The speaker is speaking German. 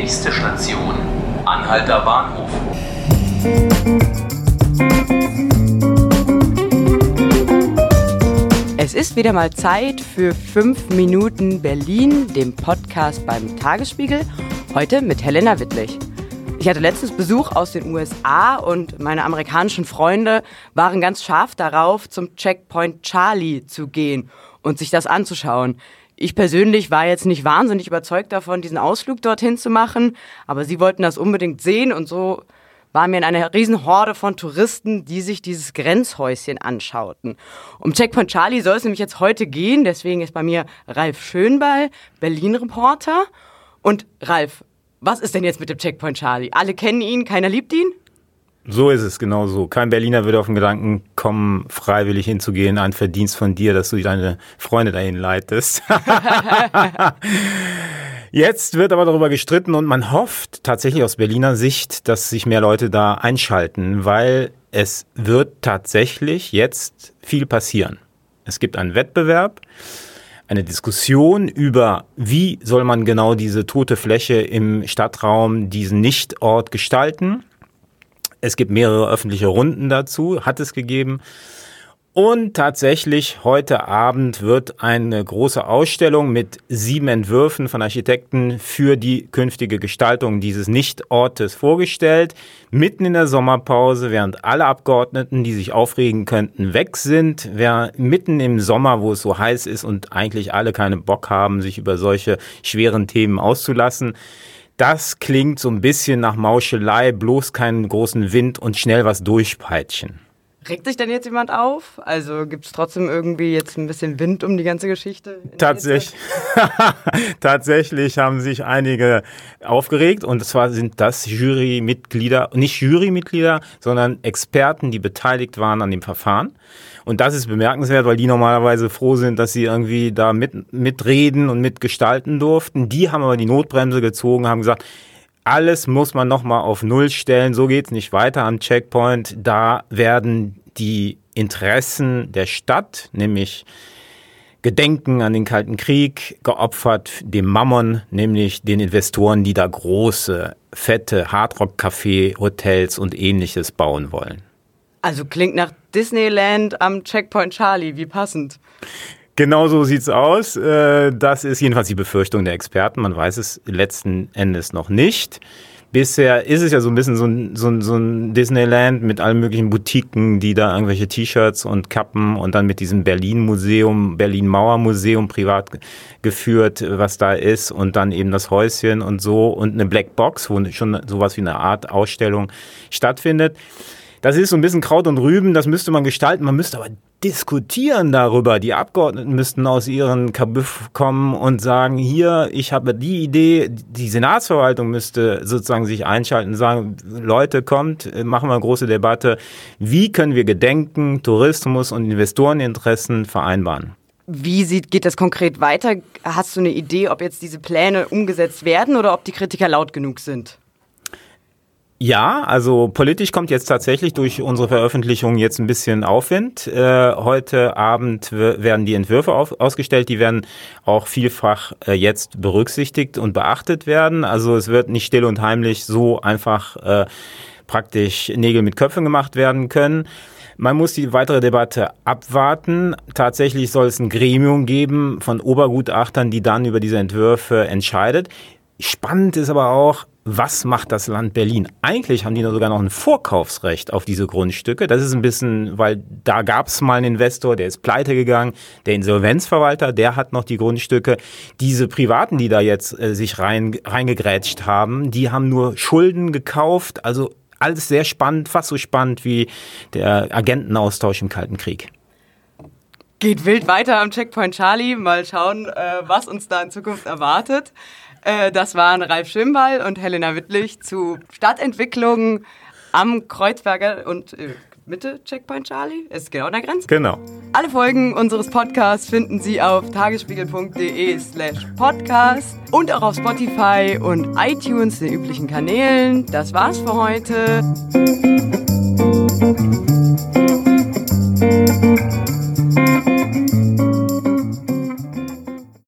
Nächste Station, Anhalter Bahnhof. Es ist wieder mal Zeit für 5 Minuten Berlin, dem Podcast beim Tagesspiegel. Heute mit Helena Wittlich. Ich hatte letztens Besuch aus den USA und meine amerikanischen Freunde waren ganz scharf darauf, zum Checkpoint Charlie zu gehen und sich das anzuschauen. Ich persönlich war jetzt nicht wahnsinnig überzeugt davon, diesen Ausflug dorthin zu machen, aber sie wollten das unbedingt sehen und so waren wir in einer Riesenhorde von Touristen, die sich dieses Grenzhäuschen anschauten. Um Checkpoint Charlie soll es nämlich jetzt heute gehen, deswegen ist bei mir Ralf Schönball, Berlin-Reporter. Und Ralf, was ist denn jetzt mit dem Checkpoint Charlie? Alle kennen ihn, keiner liebt ihn? So ist es, genau so. Kein Berliner würde auf den Gedanken kommen, freiwillig hinzugehen. Ein Verdienst von dir, dass du deine Freunde dahin leitest. Jetzt wird aber darüber gestritten und man hofft tatsächlich aus Berliner Sicht, dass sich mehr Leute da einschalten, weil es wird tatsächlich jetzt viel passieren. Es gibt einen Wettbewerb eine Diskussion über, wie soll man genau diese tote Fläche im Stadtraum, diesen Nichtort gestalten. Es gibt mehrere öffentliche Runden dazu, hat es gegeben. Und tatsächlich heute Abend wird eine große Ausstellung mit sieben Entwürfen von Architekten für die künftige Gestaltung dieses Nichtortes vorgestellt. Mitten in der Sommerpause, während alle Abgeordneten, die sich aufregen könnten, weg sind. Wer mitten im Sommer, wo es so heiß ist und eigentlich alle keinen Bock haben, sich über solche schweren Themen auszulassen. Das klingt so ein bisschen nach Mauschelei, bloß keinen großen Wind und schnell was durchpeitschen. Regt sich denn jetzt jemand auf? Also gibt es trotzdem irgendwie jetzt ein bisschen Wind um die ganze Geschichte? Tatsächlich, tatsächlich haben sich einige aufgeregt und zwar sind das Jurymitglieder, nicht Jurymitglieder, sondern Experten, die beteiligt waren an dem Verfahren. Und das ist bemerkenswert, weil die normalerweise froh sind, dass sie irgendwie da mit, mitreden und mitgestalten durften. Die haben aber die Notbremse gezogen, haben gesagt, alles muss man nochmal auf Null stellen. So geht es nicht weiter am Checkpoint. Da werden die Interessen der Stadt, nämlich Gedenken an den Kalten Krieg, geopfert dem Mammon, nämlich den Investoren, die da große, fette Hardrock-Café, Hotels und ähnliches bauen wollen. Also klingt nach Disneyland am Checkpoint Charlie, wie passend. Genau so sieht's aus. Äh, das ist jedenfalls die Befürchtung der Experten. Man weiß es letzten Endes noch nicht. Bisher ist es ja so ein bisschen so ein, so ein, so ein Disneyland mit allen möglichen Boutiquen, die da irgendwelche T-Shirts und Kappen und dann mit diesem Berlin-Museum, Berlin-Mauer-Museum privat geführt, was da ist und dann eben das Häuschen und so und eine Blackbox, wo schon sowas wie eine Art Ausstellung stattfindet. Das ist so ein bisschen Kraut und Rüben, das müsste man gestalten. Man müsste aber diskutieren darüber. Die Abgeordneten müssten aus ihren Kabüff kommen und sagen, hier, ich habe die Idee, die Senatsverwaltung müsste sozusagen sich einschalten und sagen, Leute, kommt, machen wir eine große Debatte. Wie können wir Gedenken, Tourismus und Investoreninteressen vereinbaren? Wie sieht, geht das konkret weiter? Hast du eine Idee, ob jetzt diese Pläne umgesetzt werden oder ob die Kritiker laut genug sind? Ja, also politisch kommt jetzt tatsächlich durch unsere Veröffentlichung jetzt ein bisschen Aufwind. Äh, heute Abend werden die Entwürfe auf, ausgestellt, die werden auch vielfach äh, jetzt berücksichtigt und beachtet werden. Also es wird nicht still und heimlich so einfach äh, praktisch Nägel mit Köpfen gemacht werden können. Man muss die weitere Debatte abwarten. Tatsächlich soll es ein Gremium geben von Obergutachtern, die dann über diese Entwürfe entscheidet. Spannend ist aber auch, was macht das Land Berlin? Eigentlich haben die sogar noch ein Vorkaufsrecht auf diese Grundstücke. Das ist ein bisschen, weil da gab es mal einen Investor, der ist pleite gegangen. Der Insolvenzverwalter, der hat noch die Grundstücke. Diese Privaten, die da jetzt äh, sich rein, reingegrätscht haben, die haben nur Schulden gekauft. Also alles sehr spannend, fast so spannend wie der Agentenaustausch im Kalten Krieg. Geht wild weiter am Checkpoint Charlie. Mal schauen, äh, was uns da in Zukunft erwartet. Äh, das waren Ralf Schimball und Helena Wittlich zu Stadtentwicklung am Kreuzberger und äh, Mitte Checkpoint Charlie. Ist genau an der Grenze. Genau. Alle Folgen unseres Podcasts finden Sie auf tagesspiegel.de slash podcast und auch auf Spotify und iTunes, den üblichen Kanälen. Das war's für heute.